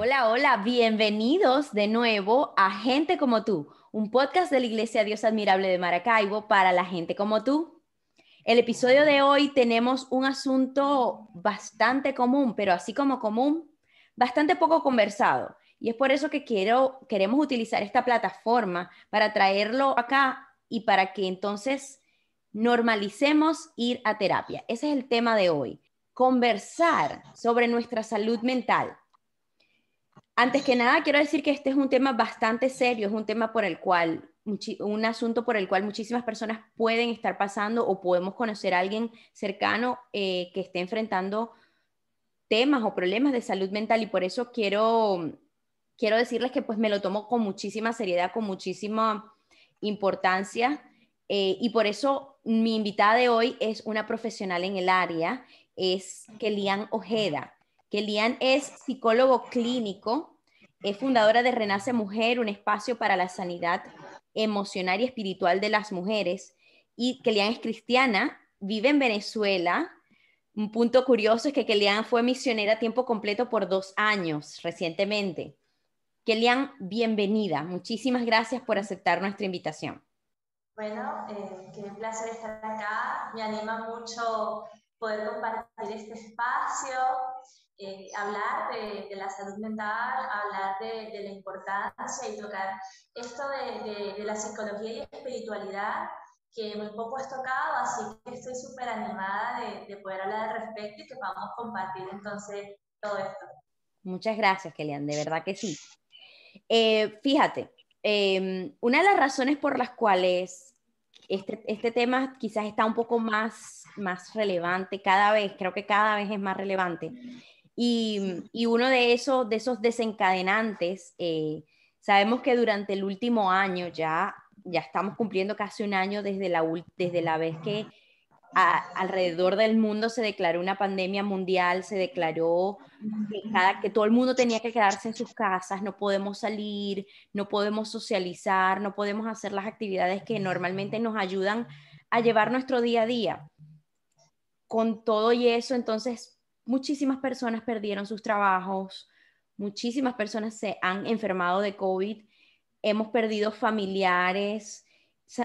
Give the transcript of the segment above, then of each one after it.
Hola, hola, bienvenidos de nuevo a Gente como tú, un podcast de la Iglesia Dios Admirable de Maracaibo para la gente como tú. El episodio de hoy tenemos un asunto bastante común, pero así como común, bastante poco conversado. Y es por eso que quiero, queremos utilizar esta plataforma para traerlo acá y para que entonces normalicemos ir a terapia. Ese es el tema de hoy, conversar sobre nuestra salud mental. Antes que nada, quiero decir que este es un tema bastante serio, es un tema por el cual, un asunto por el cual muchísimas personas pueden estar pasando o podemos conocer a alguien cercano eh, que esté enfrentando temas o problemas de salud mental y por eso quiero, quiero decirles que pues me lo tomo con muchísima seriedad, con muchísima importancia eh, y por eso mi invitada de hoy es una profesional en el área, es Kelian Ojeda. Kelian es psicólogo clínico, es fundadora de Renace Mujer, un espacio para la sanidad emocional y espiritual de las mujeres. Y Kelian es cristiana, vive en Venezuela. Un punto curioso es que Kelian fue misionera a tiempo completo por dos años recientemente. Kelian, bienvenida. Muchísimas gracias por aceptar nuestra invitación. Bueno, eh, qué placer estar acá. Me anima mucho poder compartir este espacio, eh, hablar de, la salud mental, hablar de, la importancia y tocar esto de, la psicología y espiritualidad que muy poco has tocado, así que estoy súper animada de, poder hablar al respecto y que podamos compartir entonces todo esto. Muchas gracias, Kelian, de verdad que sí. Eh, fíjate, em, una de las razones por las cuales este, este, tema quizás está un poco más, más relevante cada vez, creo que cada vez es más relevante. Y, uno de esos, de esos desencadenantes, eh, sabemos que durante el último año ya, ya estamos cumpliendo casi un año desde la, desde la vez que alrededor del mundo se declaró una pandemia mundial, se declaró que todo el mundo tenía que quedarse en sus casas, no podemos salir, no podemos socializar, no podemos hacer las actividades que normalmente nos ayudan a llevar nuestro día a día. Con todo y eso, entonces, muchísimas personas perdieron sus trabajos, muchísimas personas se han enfermado de COVID, hemos perdido familiares,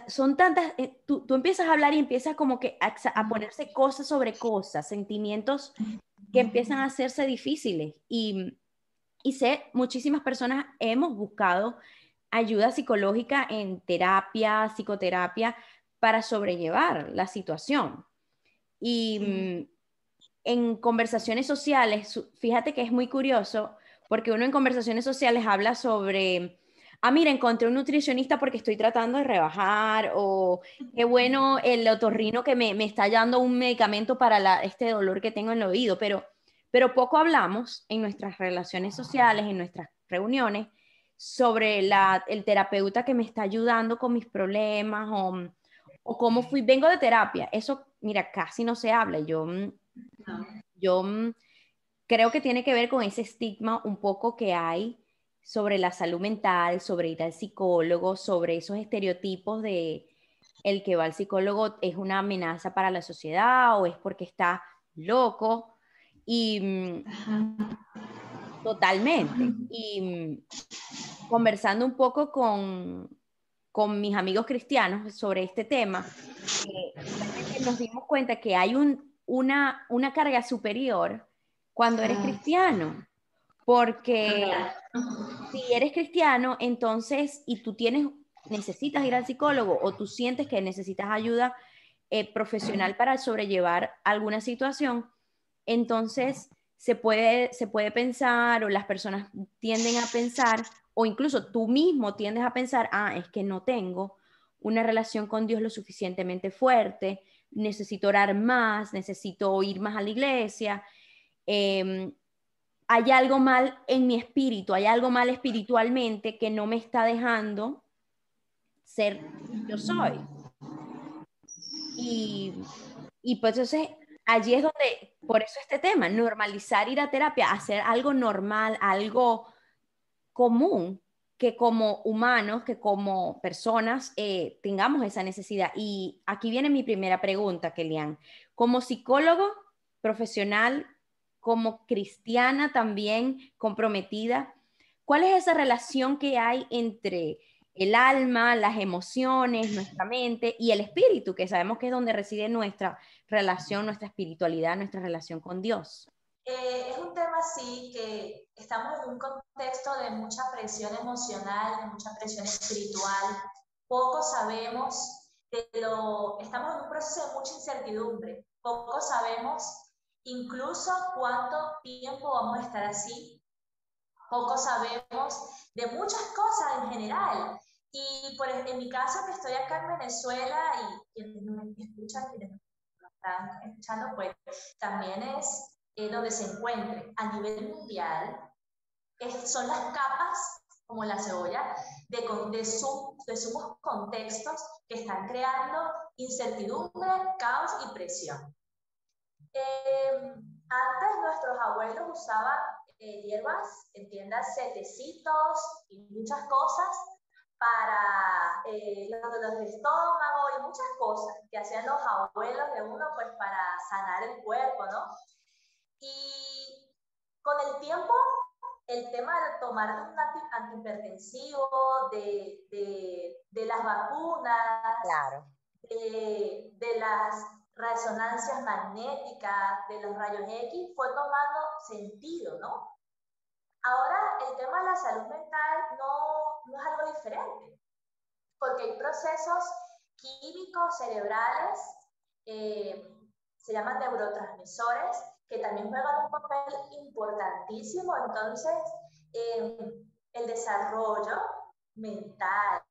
son tantas, eh, tú, empiezas a hablar y empiezas como que a, ponerse cosas sobre cosas, sentimientos que empiezan a hacerse difíciles. Y, y sé, muchísimas personas hemos buscado ayuda psicológica en terapia, psicoterapia, para sobrellevar la situación. Y mm, en conversaciones sociales, fíjate que es muy curioso, porque uno en conversaciones sociales habla sobre ah, mira, encontré un nutricionista porque estoy tratando de rebajar, o qué bueno el otorrino que me, está dando un medicamento para este dolor que tengo en el oído, pero, pero poco hablamos en nuestras relaciones sociales, en nuestras reuniones, sobre la, el terapeuta que me está ayudando con mis problemas o, o cómo fui, vengo de terapia. Eso, mira, casi no se habla. Yo, yo creo que tiene que ver con ese estigma un poco que hay sobre la salud mental, sobre ir al psicólogo, sobre esos estereotipos de el que va al psicólogo es una amenaza para la sociedad o es porque está loco. Y mm, totalmente. Y mm, conversando un poco con, con mis amigos cristianos sobre este tema, eh, nos dimos cuenta que hay un, una, una carga superior cuando eres cristiano. Porque si eres cristiano, entonces, y tú tienes, necesitas ir al psicólogo o tú sientes que necesitas ayuda eh, profesional para sobrellevar alguna situación, entonces se puede, se puede pensar o las personas tienden a pensar, o incluso tú mismo tiendes a pensar, ah, es que no tengo una relación con Dios lo suficientemente fuerte, necesito orar más, necesito ir más a la iglesia. Eh, hay algo mal en mi espíritu, hay algo mal espiritualmente que no me está dejando ser yo soy. Y, y pues entonces allí es donde, por eso este tema, normalizar ir a terapia, hacer algo normal, algo común, que como humanos, que como personas eh, tengamos esa necesidad. Y aquí viene mi primera pregunta, Kelian. Como psicólogo profesional como cristiana también comprometida, ¿cuál es esa relación que hay entre el alma, las emociones, nuestra mente y el espíritu, que sabemos que es donde reside nuestra relación, nuestra espiritualidad, nuestra relación con Dios? Eh, es un tema así que estamos en un contexto de mucha presión emocional, de mucha presión espiritual. Poco sabemos de lo, estamos en un proceso de mucha incertidumbre. Poco sabemos incluso cuánto tiempo vamos a estar así. Poco sabemos de muchas cosas en general. Y por, en mi caso, que estoy acá en Venezuela y quienes me escuchan, quienes me están escuchando, pues también es eh, donde se encuentre a nivel mundial, son las capas, como la cebolla, de, de, de sumos contextos que están creando incertidumbre, caos y presión. Eh, antes nuestros abuelos usaban eh, hierbas, entiéndase, tecitos y muchas cosas para eh, los dolores de estómago y muchas cosas que hacían los abuelos de uno pues para sanar el cuerpo, ¿no? Y con el tiempo, el tema de tomar un antihipertensivo, de, de, de, las vacunas, claro. de, de las resonancias magnéticas, de los rayos X, fue tomando sentido, ¿no? Ahora, el tema de la salud mental no, no es algo diferente, porque hay procesos químicos cerebrales, eh, se llaman neurotransmisores, que también juegan un papel importantísimo, entonces, el desarrollo mental,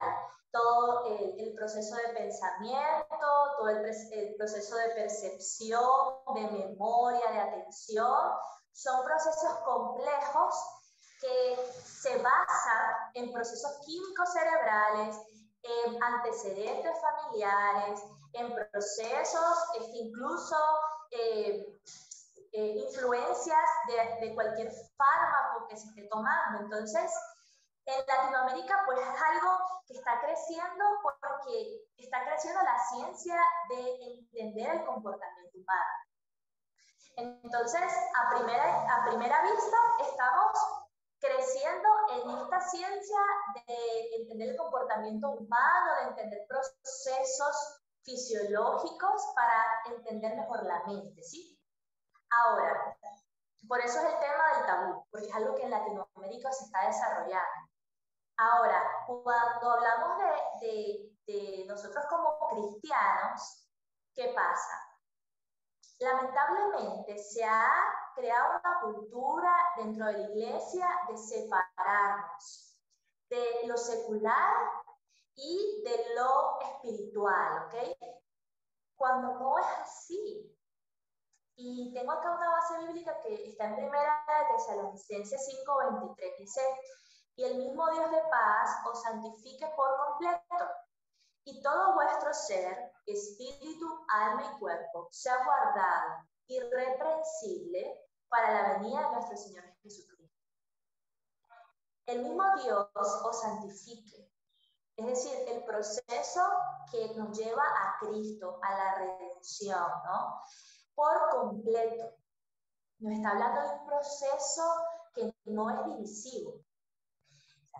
todo el, proceso de pensamiento, todo el, el, proceso de percepción, de memoria, de atención, son procesos complejos que se basan en procesos químicos cerebrales, en antecedentes familiares, en procesos, este, incluso eh, eh, influencias de, de, cualquier fármaco que se esté tomando. Entonces, en Latinoamérica, pues es algo que está creciendo porque está creciendo la ciencia de entender el comportamiento humano. Entonces, a primera, a primera vista, estamos creciendo en esta ciencia de entender el comportamiento humano, de entender procesos fisiológicos para entender mejor la mente, ¿sí? Ahora, por eso es el tema del tabú, porque es algo que en Latinoamérica se está desarrollando. Ahora, cuando hablamos de, de, nosotros como cristianos, ¿qué pasa? Lamentablemente se ha creado una cultura dentro de la iglesia de separarnos de lo secular y de lo espiritual, ¿ok? Cuando no es así, y tengo acá una base bíblica que está en primera de Tesalonicenses 5:23. Dice, y el mismo Dios de paz os santifique por completo, y todo vuestro ser, espíritu, alma y cuerpo, sea guardado irreprensible para la venida de nuestro Señor Jesucristo. El mismo Dios os santifique. Es decir, el proceso que nos lleva a Cristo, a la redención, ¿no? Por completo. Nos está hablando de un proceso que no es divisivo.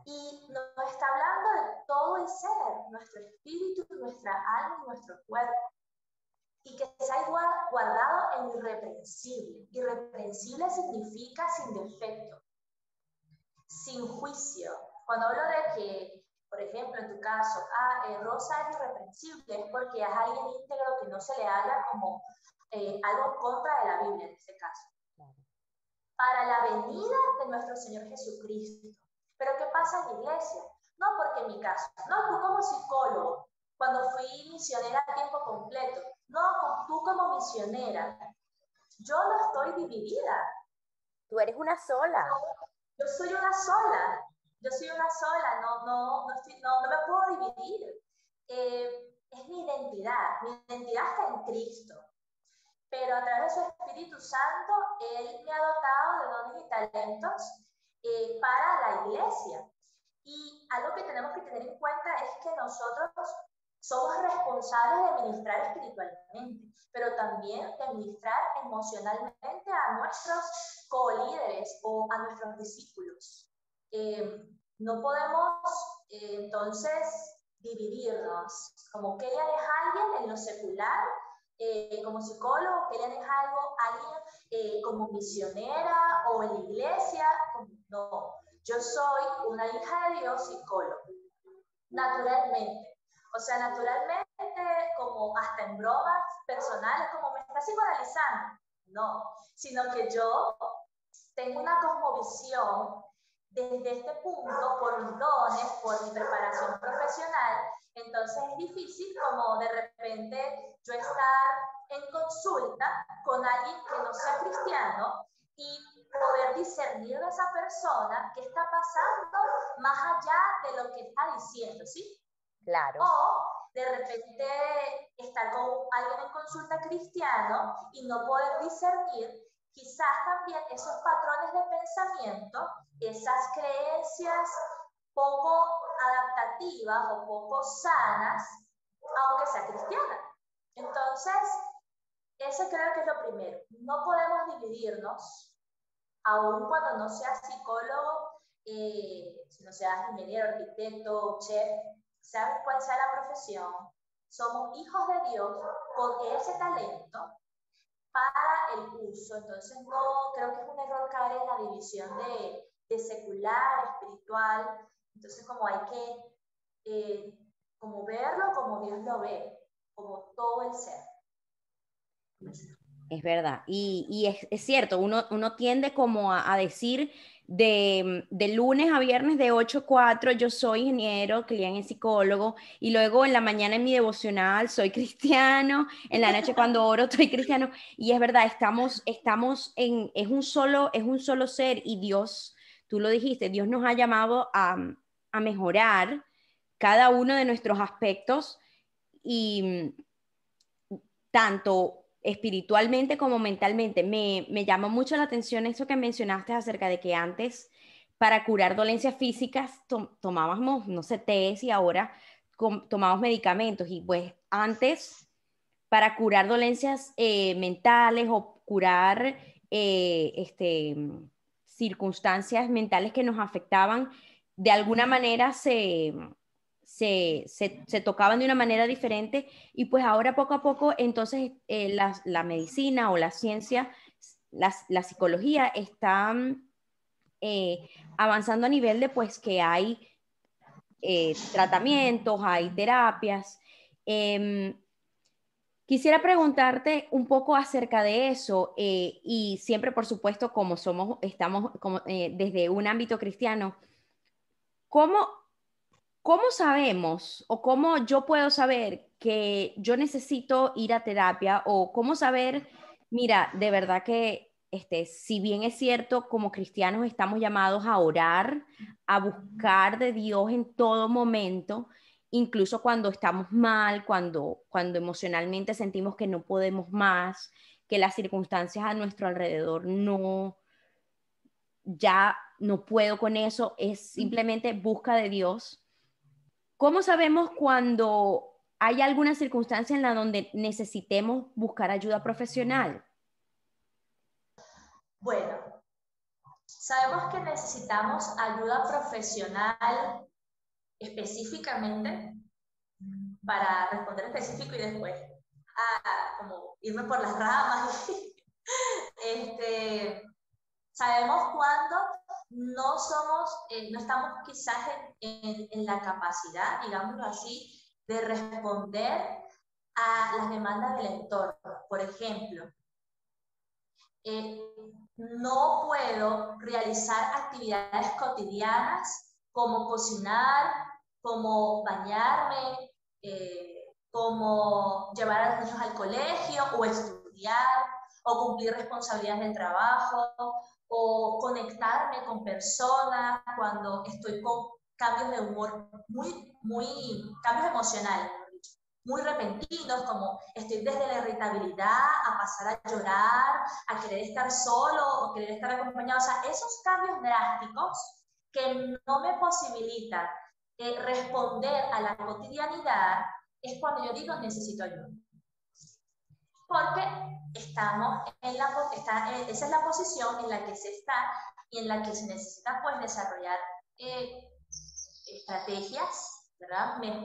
Y nos está hablando de todo el ser, nuestro espíritu, nuestra alma y nuestro cuerpo. Y que se ha guardado en irreprensible. Irreprensible significa sin defecto, sin juicio. Cuando hablo de que, por ejemplo, en tu caso, ah, eh, Rosa es irreprensible, es porque es alguien íntegro que no se le haga como eh, algo contra de la Biblia en este caso. Para la venida de nuestro Señor Jesucristo. Pero ¿qué pasa en la iglesia? No porque en mi caso, no tú como psicólogo, cuando fui misionera a tiempo completo, no tú como misionera, yo no estoy dividida. Tú eres una sola. yo soy una sola, yo soy una sola, no, no, no, estoy, no, no me puedo dividir. Eh, es mi identidad, mi identidad está en Cristo pero a través de su Espíritu Santo, Él me ha dotado de dones y talentos eh, para la iglesia. Y algo que tenemos que tener en cuenta es que nosotros somos responsables de ministrar espiritualmente, pero también de ministrar emocionalmente a nuestros co-líderes o a nuestros discípulos. Eh, no podemos eh, entonces dividirnos, como que ella es alguien en lo secular, eh, como psicólogo, que ella es algo, alguien como misionera o en la iglesia. No, yo soy una hija de Dios psicólogo, naturalmente. O sea, naturalmente, como hasta en bromas personales, como me está psicoanalizando. No, sino que yo tengo una cosmovisión desde este punto por mis dones, por mi preparación profesional. Entonces es difícil como de repente yo estar en consulta con alguien que no sea cristiano y poder discernir de esa persona qué está pasando más allá de lo que está diciendo, ¿sí? Claro. O de repente estar con alguien en consulta cristiano y no poder discernir quizás también esos patrones de pensamiento, esas creencias poco adaptativas o poco sanas, aunque sea cristiana. Entonces, ese creo que es lo primero. No podemos dividirnos, aun cuando no seas psicólogo, eh, si no seas ingeniero, arquitecto, chef, sabes cuál sea la profesión, somos hijos de Dios con ese talento para el uso. Entonces, no creo que es un error caer en la división de, de secular, espiritual. Entonces, como hay que eh, como verlo como Dios lo ve, como todo el ser. Es verdad, y, y es, es, cierto, uno, uno tiende como a, a decir, de, de, lunes a viernes de 8 a 4 yo soy ingeniero, cliente psicólogo y luego en la mañana en mi devocional soy cristiano, en la noche cuando oro soy cristiano y es verdad, estamos, estamos en, es un, solo, es un solo ser y Dios, tú lo dijiste, Dios nos ha llamado a, a mejorar cada uno de nuestros aspectos y tanto espiritualmente como mentalmente. Me, me llama mucho la atención eso que mencionaste acerca de que antes para curar dolencias físicas tomábamos, no sé, tés y ahora tomamos medicamentos. Y pues antes, para curar dolencias eh, mentales o curar eh, este, circunstancias mentales que nos afectaban, de alguna manera se, se, se, tocaban de una manera diferente y pues ahora poco a poco entonces eh, la, la, medicina o la ciencia, la, la psicología está eh, avanzando a nivel de pues que hay eh, tratamientos, hay terapias. Em, quisiera preguntarte un poco acerca de eso y siempre por supuesto como somos, estamos como, desde un ámbito cristiano, ¿cómo ¿Cómo sabemos o cómo yo puedo saber que yo necesito ir a terapia o cómo saber, mira, de verdad que este, si bien es cierto, como cristianos estamos llamados a orar, a buscar de Dios en todo momento, incluso cuando estamos mal, cuando, cuando emocionalmente sentimos que no podemos más, que las circunstancias a nuestro alrededor no, ya no puedo con eso, es simplemente busca de Dios ¿Cómo sabemos cuando hay alguna circunstancia en la donde necesitemos buscar ayuda profesional? Bueno, sabemos que necesitamos ayuda profesional específicamente para responder específico y después a, como irme por las ramas. este, sabemos cuándo no somos, eh, no estamos quizás en, la capacidad, digámoslo así, de responder a las demandas del entorno. Por ejemplo, eh, no puedo realizar actividades cotidianas como cocinar, como bañarme, eh, como llevar a los niños al colegio o estudiar o cumplir responsabilidades del trabajo o conectarme con personas cuando estoy con cambios de humor muy, muy, cambios emocionales, muy repentinos, como estoy desde la irritabilidad a pasar a llorar, a querer estar solo o querer estar acompañado. O sea, esos cambios drásticos que no me posibilitan eh, responder a la cotidianidad, es cuando yo digo necesito ayuda. Porque estamos en la, eh, esa es la posición en la que se está y en la que se necesita pues desarrollar eh, estrategias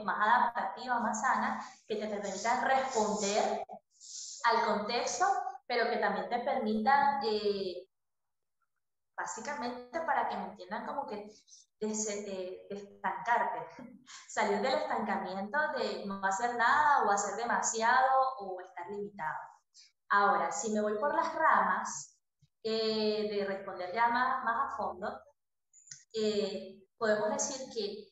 más adaptativas, más sanas, que te permitan responder al contexto, pero que también te permitan eh, básicamente para que me entiendan como que estancarte, salir del estancamiento de no hacer nada o hacer demasiado o estar limitado. Ahora, si me voy por las ramas eh, de responder ya más, más a fondo, eh, podemos decir que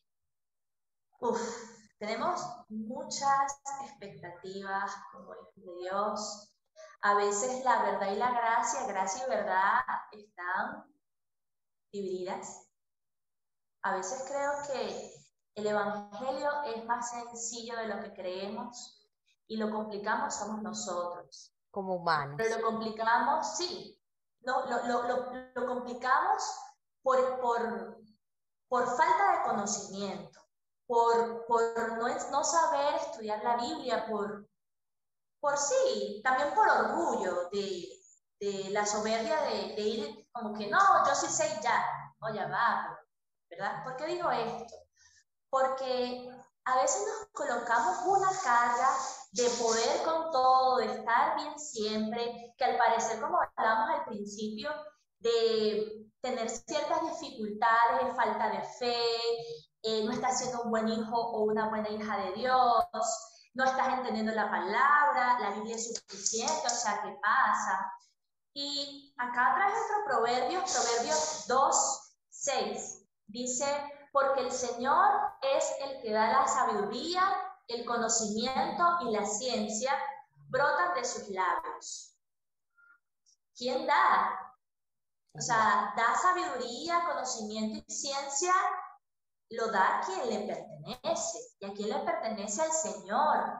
tenemos muchas expectativas como de Dios. A veces la verdad y la gracia, gracia y verdad están divididas. A veces creo que el Evangelio es más sencillo de lo que creemos y lo complicamos somos nosotros. Como humanos. Pero lo complicamos, sí, lo, lo, lo, lo complicamos por, por, por, falta de conocimiento, por, por no, no, saber estudiar la Biblia, por, por sí, también por orgullo de, de la soberbia de, de, ir como que no, yo sí sé ya, oye, va, ¿verdad? ¿Por qué digo esto? Porque a veces nos colocamos una carga de poder con todo, de estar bien siempre, que al parecer, como hablábamos al principio, de tener ciertas dificultades, falta de fe, eh, no estás siendo un buen hijo o una buena hija de Dios, no estás entendiendo la palabra, la Biblia es suficiente, o sea, ¿qué pasa? Y acá trae otro proverbio, proverbio 2, 6. Dice, porque el Señor es el que da la sabiduría, el conocimiento y la ciencia, brotan de sus labios. ¿Quién da? O sea, da sabiduría, conocimiento y ciencia, lo da quien le pertenece. ¿Y a quien le pertenece? Al Señor.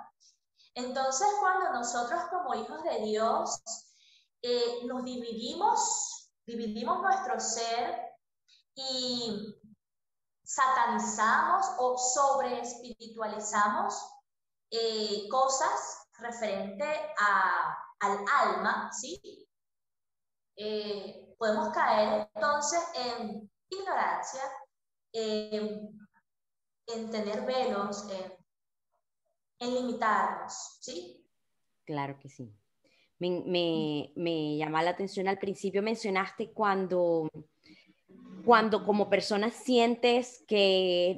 Entonces, cuando nosotros como hijos de Dios nos dividimos, dividimos nuestro ser y satanizamos o sobre espiritualizamos eh, cosas referente a, al alma, ¿sí? Eh, podemos caer entonces en ignorancia, en, tener velos, en, en, limitarnos, ¿sí? Claro que sí. Me, me, llama la atención al principio, mencionaste cuando cuando como persona sientes que,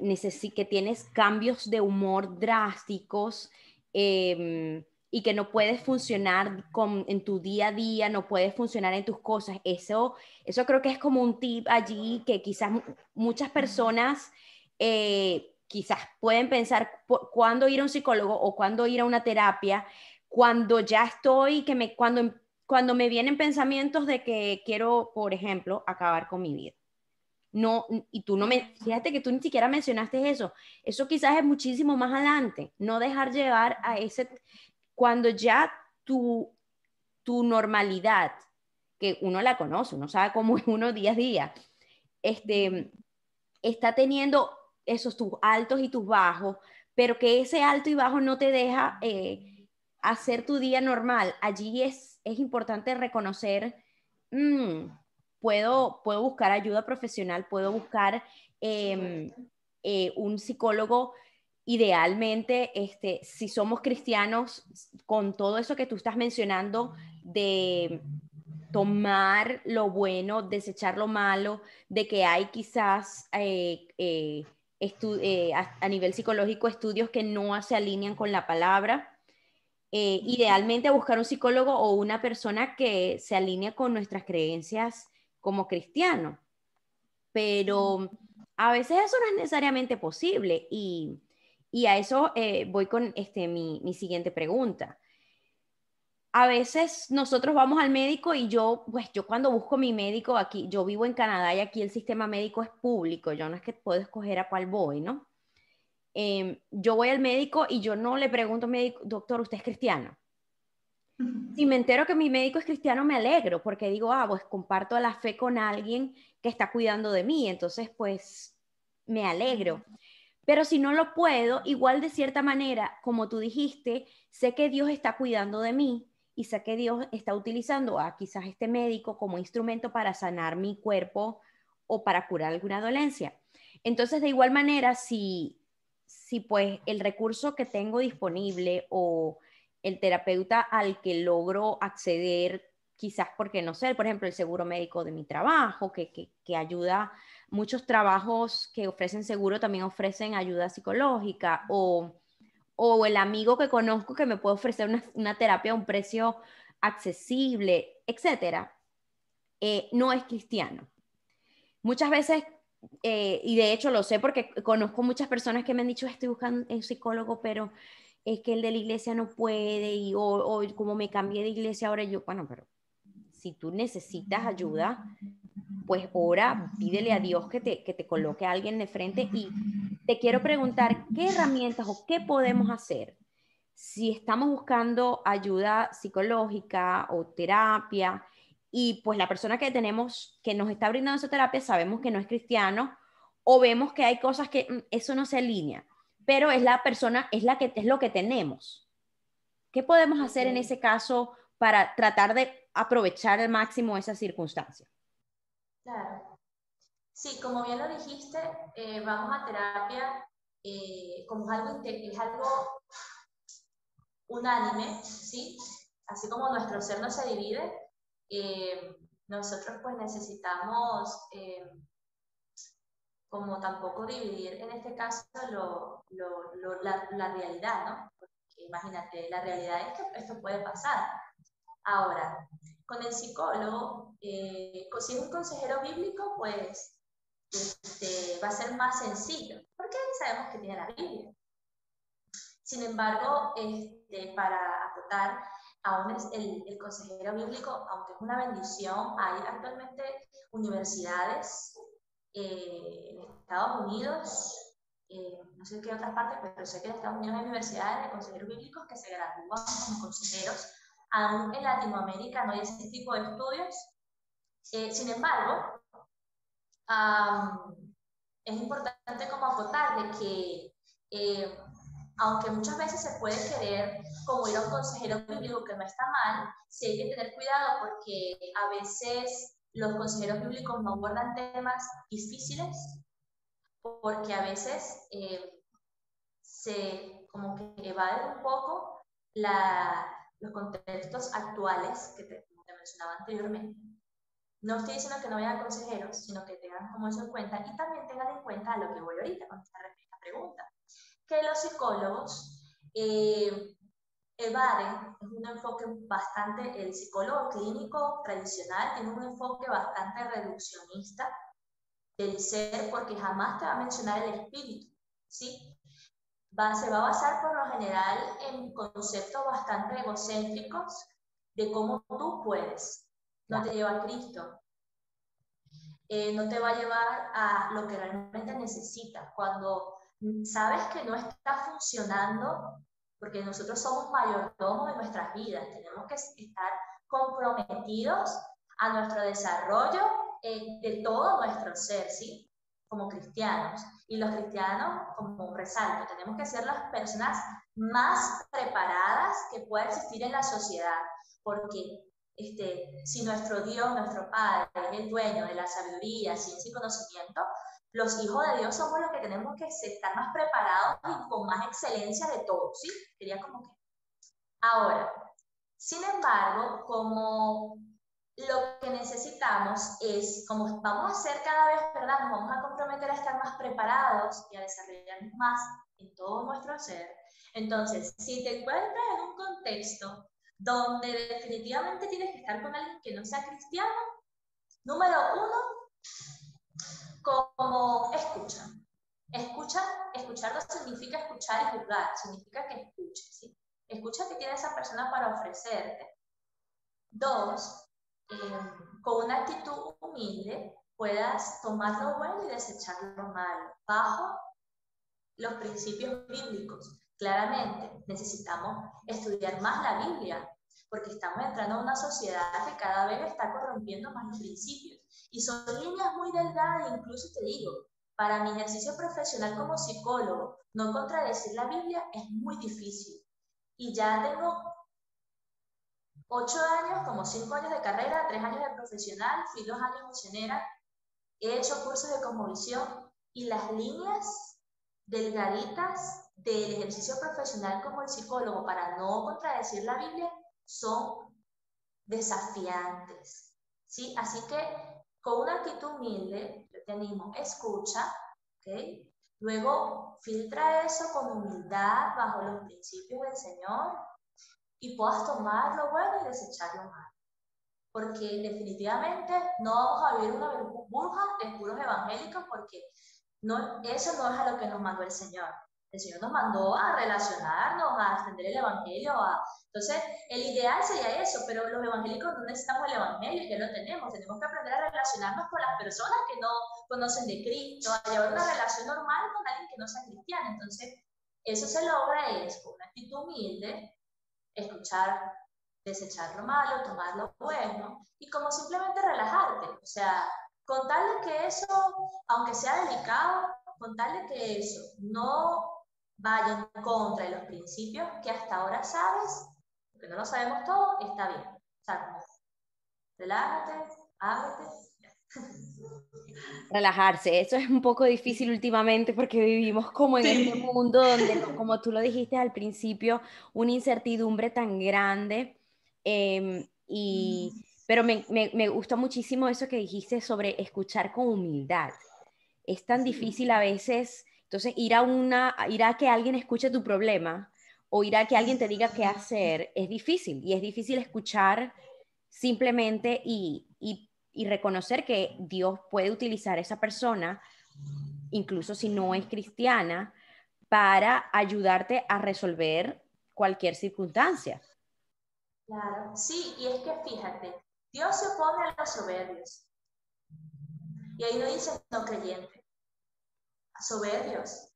que tienes cambios de humor drásticos em, y que no puedes funcionar con, en tu día a día, no puedes funcionar en tus cosas, eso, eso creo que es como un tip allí que quizás muchas personas eh, quizás pueden pensar cuándo ir a un psicólogo o cuándo ir a una terapia, cuando ya estoy, que me, cuando, cuando me vienen pensamientos de que quiero, por ejemplo, acabar con mi vida. No, y tú no me, fíjate que tú ni siquiera mencionaste eso, eso quizás es muchísimo más adelante, no dejar llevar a ese, cuando ya tu, tu normalidad, que uno la conoce, uno sabe cómo es uno día a día, este, está teniendo esos tus altos y tus bajos, pero que ese alto y bajo no te deja eh, hacer tu día normal. Allí es, es importante reconocer, mm, puedo, puedo buscar ayuda profesional, puedo buscar em, eh, un psicólogo idealmente, este, si somos cristianos, con todo eso que tú estás mencionando, de tomar lo bueno, desechar lo malo, de que hay quizás eh, eh, a, nivel psicológico estudios que no se alinean con la palabra. Idealmente buscar un psicólogo o una persona que se alinee con nuestras creencias como cristiano. Pero a veces eso no es necesariamente posible y, a eso eh, voy con este, mi, siguiente pregunta. A veces nosotros vamos al médico y yo, pues yo cuando busco mi médico aquí, yo vivo en Canadá y aquí el sistema médico es público, yo no es que puedo escoger a cuál voy, ¿no? Em, yo voy al médico y yo no le pregunto al médico, doctor, ¿usted es cristiano? Si me entero que mi médico es cristiano, me alegro porque digo, ah, pues comparto la fe con alguien que está cuidando de mí, entonces pues me alegro. Pero si no lo puedo, igual de cierta manera, como tú dijiste, sé que Dios está cuidando de mí y sé que Dios está utilizando a quizás este médico como instrumento para sanar mi cuerpo o para curar alguna dolencia. Entonces, de igual manera, si, si pues el recurso que tengo disponible o el terapeuta al que logro acceder, quizás porque no sé, por ejemplo, el seguro médico de mi trabajo, que, que, que ayuda muchos trabajos que ofrecen seguro también ofrecen ayuda psicológica o, o el amigo que conozco que me puede ofrecer una, terapia a un precio accesible, etcétera, eh, no es cristiano. Muchas veces, eh, y de hecho lo sé porque conozco muchas personas que me han dicho, estoy buscando un psicólogo, pero es que el de la iglesia no puede, y o, o como me cambié de iglesia ahora yo, bueno, pero si tú necesitas ayuda, pues ora, pídele a Dios que te, que te coloque a alguien de frente y te quiero preguntar, ¿qué herramientas o qué podemos hacer si estamos buscando ayuda psicológica o terapia y pues la persona que tenemos que nos está brindando esa terapia sabemos que no es cristiano o vemos que hay cosas que mm, eso no se alinea, pero es la persona, es, la que, es lo que tenemos. ¿Qué podemos hacer en ese caso para tratar de aprovechar al máximo esa circunstancia? Claro. Sí, como bien lo dijiste, eh, vamos a terapia eh, como algo, es algo unánime, ¿sí? Así como nuestro ser no se divide, eh, nosotros pues necesitamos como tampoco dividir en este caso lo, lo, la, la, realidad, ¿no? Porque imagínate, la realidad es que esto puede pasar. Ahora, con el psicólogo, eh, si es un consejero bíblico, pues este, va a ser más sencillo, porque sabemos que tiene la Biblia. Sin embargo, este, para acotar, aún es el, consejero bíblico, aunque es una bendición, hay actualmente universidades eh, en Estados Unidos, eh, no sé qué otras partes, pero sé que en Estados Unidos hay universidades de consejeros bíblicos que se gradúan como consejeros Aún en Latinoamérica no hay ese tipo de estudios. Eh, sin embargo, es importante como acotar de que eh, aunque muchas veces se puede querer como ir a un consejero bíblico que no está mal, sí hay que tener cuidado porque a veces los consejeros bíblicos no abordan temas difíciles porque a veces eh, se como que evaden un poco los contextos actuales que te, mencionaba anteriormente. No estoy diciendo que no vayan consejeros, sino que tengan como eso en cuenta y también tengan en cuenta lo que voy ahorita con esta, pregunta, que los psicólogos eh, evaden, es un enfoque bastante, el psicólogo clínico tradicional tiene un enfoque bastante reduccionista del ser porque jamás te va a mencionar el espíritu, ¿sí? se va a basar por lo general en conceptos bastante egocéntricos de cómo tú puedes. No te lleva a Cristo. Eh, no te va a llevar a lo que realmente necesitas. Cuando sabes que no está funcionando, porque nosotros somos mayordomos de nuestras vidas, tenemos que estar comprometidos a nuestro desarrollo eh, de todo nuestro ser, ¿sí? como cristianos. Y los cristianos, como un resalto, tenemos que ser las personas más preparadas que pueda existir en la sociedad, porque este, si nuestro Dios, nuestro Padre, es el dueño de la sabiduría, ciencia y conocimiento, los hijos de Dios somos los que tenemos que estar más preparados y con más excelencia de todo, ¿sí? Quería como que... Ahora, sin embargo, como lo que necesitamos es, como vamos a ser cada vez, ¿verdad? Nos vamos a comprometer a estar más preparados y a desarrollarnos más en todo nuestro ser. Entonces, si te encuentras en un contexto donde definitivamente tienes que estar con alguien que no sea cristiano, número uno, como escucha. Escucha, escuchar no significa escuchar y juzgar, significa que escuches, ¿sí? Escucha que tiene esa persona para ofrecerte. Dos, Em, con una actitud humilde puedas tomar lo bueno y desechar lo malo, bajo los principios bíblicos. Claramente necesitamos estudiar más la Biblia, porque estamos entrando a una sociedad que cada vez está corrompiendo más los principios. Y son líneas muy delgadas, incluso te digo, para mi ejercicio profesional como psicólogo, no contradecir la Biblia es muy difícil. Y ya tengo ocho años, como cinco años de carrera, tres años de profesional, fui dos años misionera, he hecho cursos de conmovisión y las líneas delgaditas del ejercicio profesional como el psicólogo para no contradecir la Biblia son desafiantes. ¿sí? Así que con una actitud humilde, yo te animo, escucha, ¿ok? Luego filtra eso con humildad bajo los principios del Señor y puedas tomar lo bueno y desechar lo malo. Porque definitivamente no vamos a vivir una burbuja de puros evangélicos porque no, eso no es a lo que nos mandó el Señor. El Señor nos mandó a relacionarnos, a extender el Evangelio. A... Entonces, el ideal sería eso, pero los evangélicos no necesitamos el Evangelio, ya lo tenemos. Tenemos que aprender a relacionarnos con las personas que no conocen de Cristo, a llevar una relación normal con alguien que no sea cristiano. Entonces, eso se logra es con una actitud humilde, escuchar, desechar lo malo, tomar lo bueno y como simplemente relajarte. O sea, contarle que eso, aunque sea delicado, contarle que eso no vaya en contra de los principios que hasta ahora sabes, porque no lo sabemos todo, está bien. O sea, relájate, ábrete. Relajarse, eso es un poco difícil últimamente porque vivimos como en este mundo donde, como tú lo dijiste al principio, una incertidumbre tan grande. Em, y, mm. pero me, me, me gusta muchísimo eso que dijiste sobre escuchar con humildad. Es tan difícil a veces entonces, ir a, una, ir a que alguien escuche tu problema o ir a que alguien te diga qué hacer es difícil y es difícil escuchar simplemente y, y, reconocer que Dios puede utilizar a esa persona, incluso si no es cristiana, para ayudarte a resolver cualquier circunstancia. Claro, sí, y es que fíjate, Dios se opone a los soberbios. Y ahí no dice no creyente soberbios.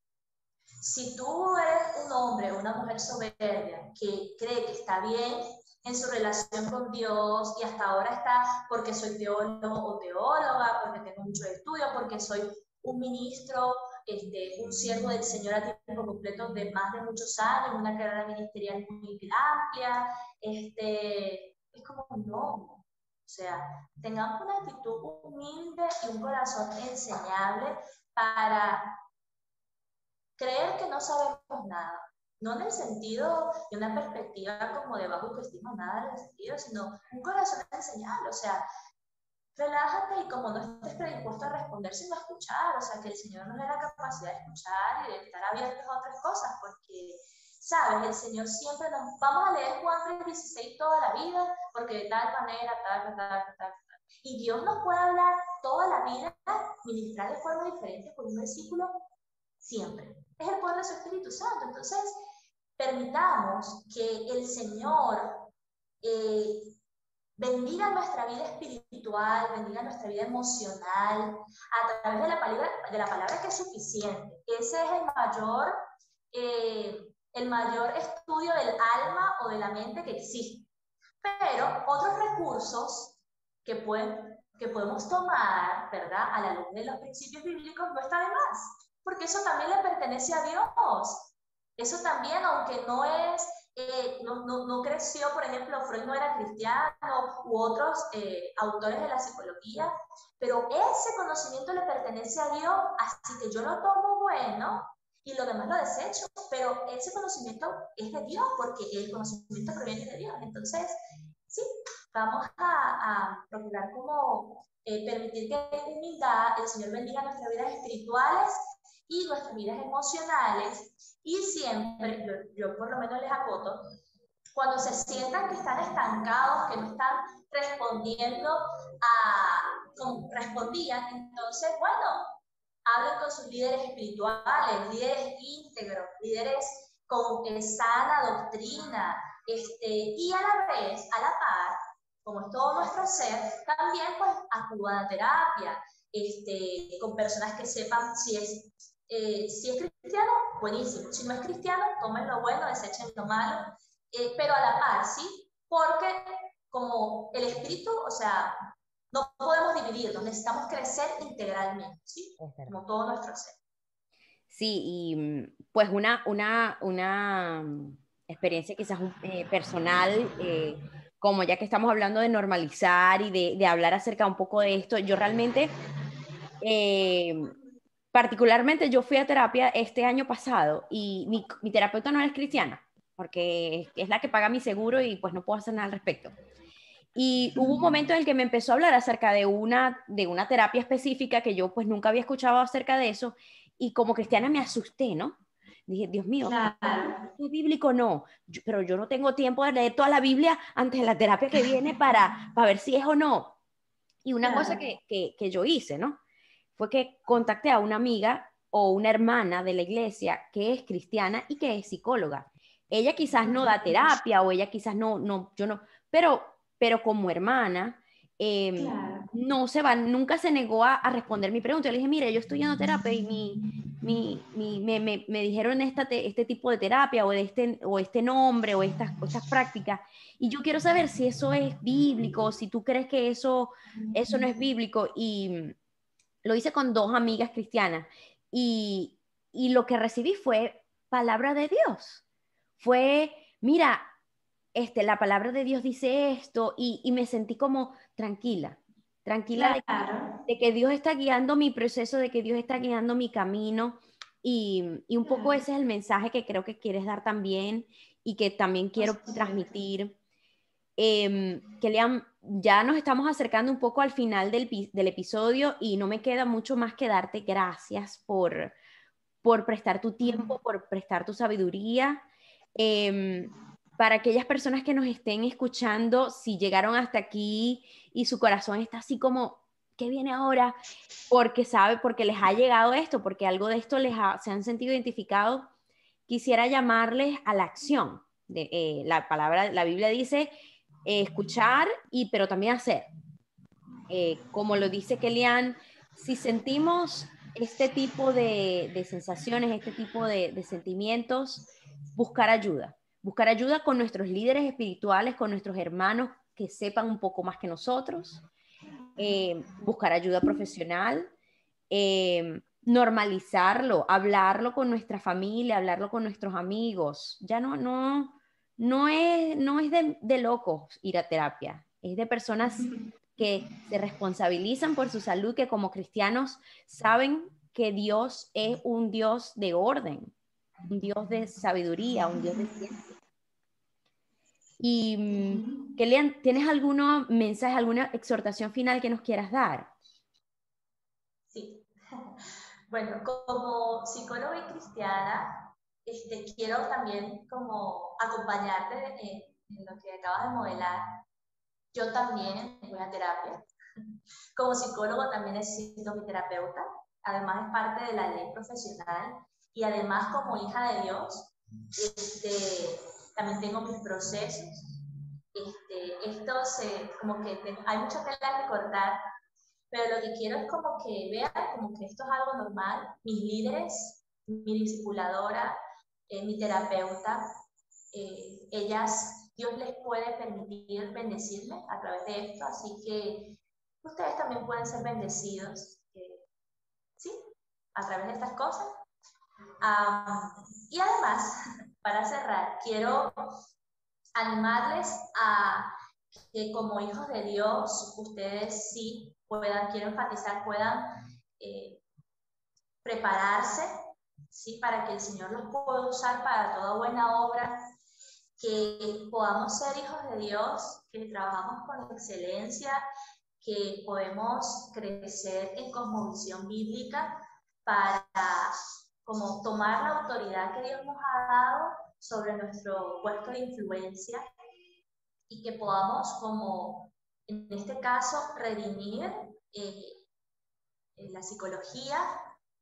Si tú eres un hombre o una mujer soberbia que cree que está bien en su relación con Dios y hasta ahora está porque soy teólogo o teóloga, porque tengo mucho estudio, porque soy un ministro, este, un siervo del Señor a tiempo completo de más de muchos años, una carrera ministerial muy amplia, este, es como no. O sea, tengamos una actitud humilde y un corazón enseñable para creer que no sabemos nada. No en el sentido de una perspectiva como de bajo autoestima, nada en el sentido, sino un corazón enseñable. O sea, relájate y como no estés predispuesto a responder, sino a escuchar. O sea, que el Señor nos dé la capacidad de escuchar y de estar abiertos a otras cosas, porque, ¿sabes? El Señor siempre nos... Vamos a leer Juan 3.16 toda la vida, porque de tal manera, tal, tal, tal, tal. Y Dios nos puede hablar toda la vida, ministrar de forma diferente con un versículo siempre. Es el poder de su Espíritu Santo. Entonces, permitamos que el Señor eh, bendiga nuestra vida espiritual, bendiga nuestra vida emocional, a través de la palabra, de la palabra que es suficiente. Ese es el mayor, eh, el mayor estudio del alma o de la mente que existe. Pero otros recursos que, pueden, que podemos tomar, ¿verdad? A la luz de los principios bíblicos no está de más, porque eso también le pertenece a Dios. Eso también, aunque no es, eh, no, no, no, creció, por ejemplo, Freud no era cristiano u otros eh, autores de la psicología, pero ese conocimiento le pertenece a Dios, así que yo lo tomo bueno y lo demás lo desecho, pero ese conocimiento es de Dios, porque el conocimiento proviene de Dios. Entonces, sí, vamos a, procurar como eh, permitir que humildad el Señor bendiga nuestras vidas espirituales y nuestras vidas emocionales. Y siempre, yo, por lo menos les acoto, cuando se sientan que están estancados, que no están respondiendo a como respondían, entonces, bueno, hablen con sus líderes espirituales, líderes íntegros, líderes con sana doctrina, este, y a la vez, a la par, como es todo nuestro ser, también pues acudan a terapia, este, con personas que sepan si es, eh, si es cristiano, buenísimo. Si no es cristiano, tomen lo bueno, desechen lo malo, eh, pero a la par, ¿sí? Porque como el espíritu, o sea, no podemos dividirnos, necesitamos crecer integralmente, ¿sí? Como todo nuestro ser. Sí, y mm, pues una, una, una experiencia quizás eh, personal, eh, como ya que estamos hablando de normalizar y de, de, hablar acerca un poco de esto, yo realmente, eh, particularmente yo fui a terapia este año pasado y mi, mi terapeuta no es cristiana, porque es la que paga mi seguro y pues no puedo hacer nada al respecto. Y hubo un momento en el que me empezó a hablar acerca de una, de una terapia específica que yo pues nunca había escuchado acerca de eso y como cristiana me asusté, ¿no? Dije, Dios mío, ¿es bíblico? No, pero yo no tengo tiempo de leer toda la Biblia antes de la terapia que viene para, para ver si es o no. Y una cosa que, que, que yo hice, ¿no? Fue que contacté a una amiga o una hermana de la iglesia que es cristiana y que es psicóloga. Ella quizás no da terapia o ella quizás no, no, yo no, pero, pero como hermana, Em, no se va, nunca se negó a, responder mi pregunta. Yo le dije, mire, yo estoy yendo terapia y mi, mi, mi, me, me, me, dijeron esta este tipo de terapia o, de este, o este nombre o estas, estas prácticas. Y yo quiero saber si eso es bíblico, si tú crees que eso, eso no es bíblico. Y lo hice con dos amigas cristianas. Y, y lo que recibí fue palabra de Dios. Fue, mira, este, la palabra de Dios dice esto y, y me sentí como tranquila, tranquila de, que, Dios está guiando mi proceso, de que Dios está guiando mi camino y, y un poco ese es el mensaje que creo que quieres dar también y que también quiero transmitir. Eh, que lean, ya nos estamos acercando un poco al final del, del, episodio y no me queda mucho más que darte gracias por, por prestar tu tiempo, por prestar tu sabiduría. Eh, para aquellas personas que nos estén escuchando, si llegaron hasta aquí y su corazón está así como, ¿qué viene ahora? Porque sabe, porque les ha llegado esto, porque algo de esto les se han sentido identificados, quisiera llamarles a la acción. De, eh, la palabra, la Biblia dice eh, escuchar y pero también hacer. Eh, como lo dice Kelian, si sentimos este tipo de, de sensaciones, este tipo de, de sentimientos, buscar ayuda buscar ayuda con nuestros líderes espirituales, con nuestros hermanos que sepan un poco más que nosotros, eh, buscar ayuda profesional, normalizarlo, hablarlo con nuestra familia, hablarlo con nuestros amigos. Ya no, no, no es, no es de, de locos ir a terapia, es de personas que se responsabilizan por su salud, que como cristianos saben que Dios es un Dios de orden, un Dios de sabiduría, un Dios de ciencia. Y, mm, Kelian, ¿tienes algún mensaje, alguna exhortación final que nos quieras dar? Sí. Bueno, como psicóloga y cristiana, este, quiero también como acompañarte en, lo que acabas de modelar. Yo también voy a terapia. Como psicólogo también he sido mi terapeuta. Además es parte de la ley profesional y además como hija de Dios, este, también tengo mis procesos. Este, esto se, como que hay mucha tela que cortar, pero lo que quiero es como que vean como que esto es algo normal. Mis líderes, mi discipuladora, eh, mi terapeuta, eh, ellas, Dios les puede permitir bendecirme a través de esto, así que ustedes también pueden ser bendecidos, eh, ¿sí? A través de estas cosas. y además, para cerrar, quiero animarles a que como hijos de Dios, ustedes sí puedan, quiero enfatizar, puedan prepararse, ¿sí? Para que el Señor los pueda usar para toda buena obra, que podamos ser hijos de Dios, que trabajamos con excelencia, que podemos crecer en cosmovisión bíblica para como tomar la autoridad que Dios nos ha dado sobre nuestro puesto de influencia y que podamos como, en este caso, redimir eh, la psicología,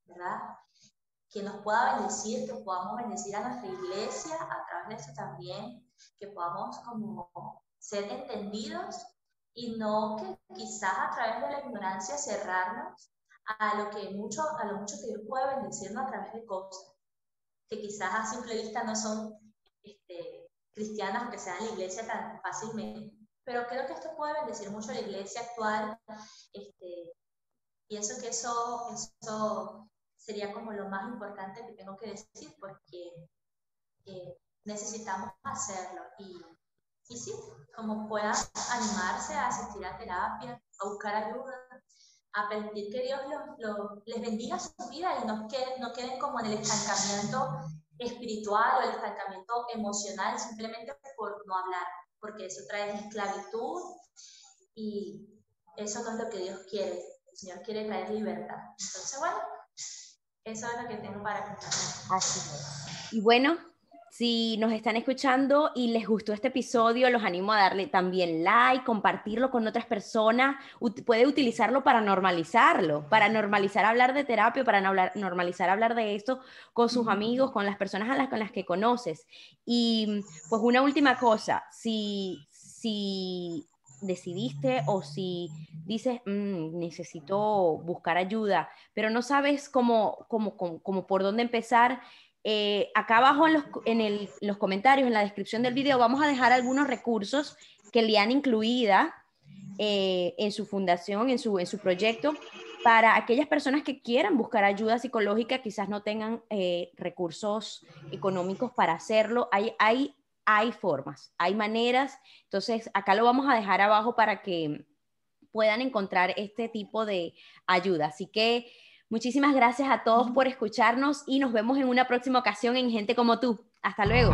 ¿verdad? Que nos pueda bendecir, que podamos bendecir a nuestra iglesia a través de eso también, que podamos como ser entendidos y no que quizás a través de la ignorancia cerrarnos a lo que mucho, a lo mucho que Dios puede bendecirnos a través de cosas que quizás a simple vista no son este, cristianas que sean la iglesia tan fácilmente, pero creo que esto puede bendecir mucho a la iglesia actual. Este, pienso que eso, eso sería como lo más importante que tengo que decir, porque eh, necesitamos hacerlo. Y, y sí, como puedan animarse a asistir a terapia, a buscar ayuda, a permitir que Dios les bendiga su vida y no queden, no queden como en el estancamiento espiritual o el estancamiento emocional simplemente por no hablar, porque eso trae esclavitud y eso no es lo que Dios quiere. El Señor quiere traer libertad. Entonces, bueno, eso es lo que tengo para contar. Así es. Y bueno, si nos están escuchando y les gustó este episodio, los animo a darle también like, compartirlo con otras personas. puede utilizarlo para normalizarlo, para normalizar hablar de terapia, para normalizar hablar de esto con sus amigos, con las personas a las, con las que conoces. Y pues una última cosa, si, si decidiste o si dices, mm, necesito buscar ayuda, pero no sabes cómo, cómo, cómo por dónde empezar, eh, acá abajo en los, comentarios, en la descripción del video, vamos a dejar algunos recursos que le han incluida eh, en su fundación, en su, en su proyecto, para aquellas personas que quieran buscar ayuda psicológica, quizás no tengan eh, recursos económicos para hacerlo. Hay, hay, hay formas, hay maneras. Entonces, acá lo vamos a dejar abajo para que puedan encontrar este tipo de ayuda. Así que Muchísimas gracias a todos por escucharnos y nos vemos en una próxima ocasión en Gente como tú. Hasta luego.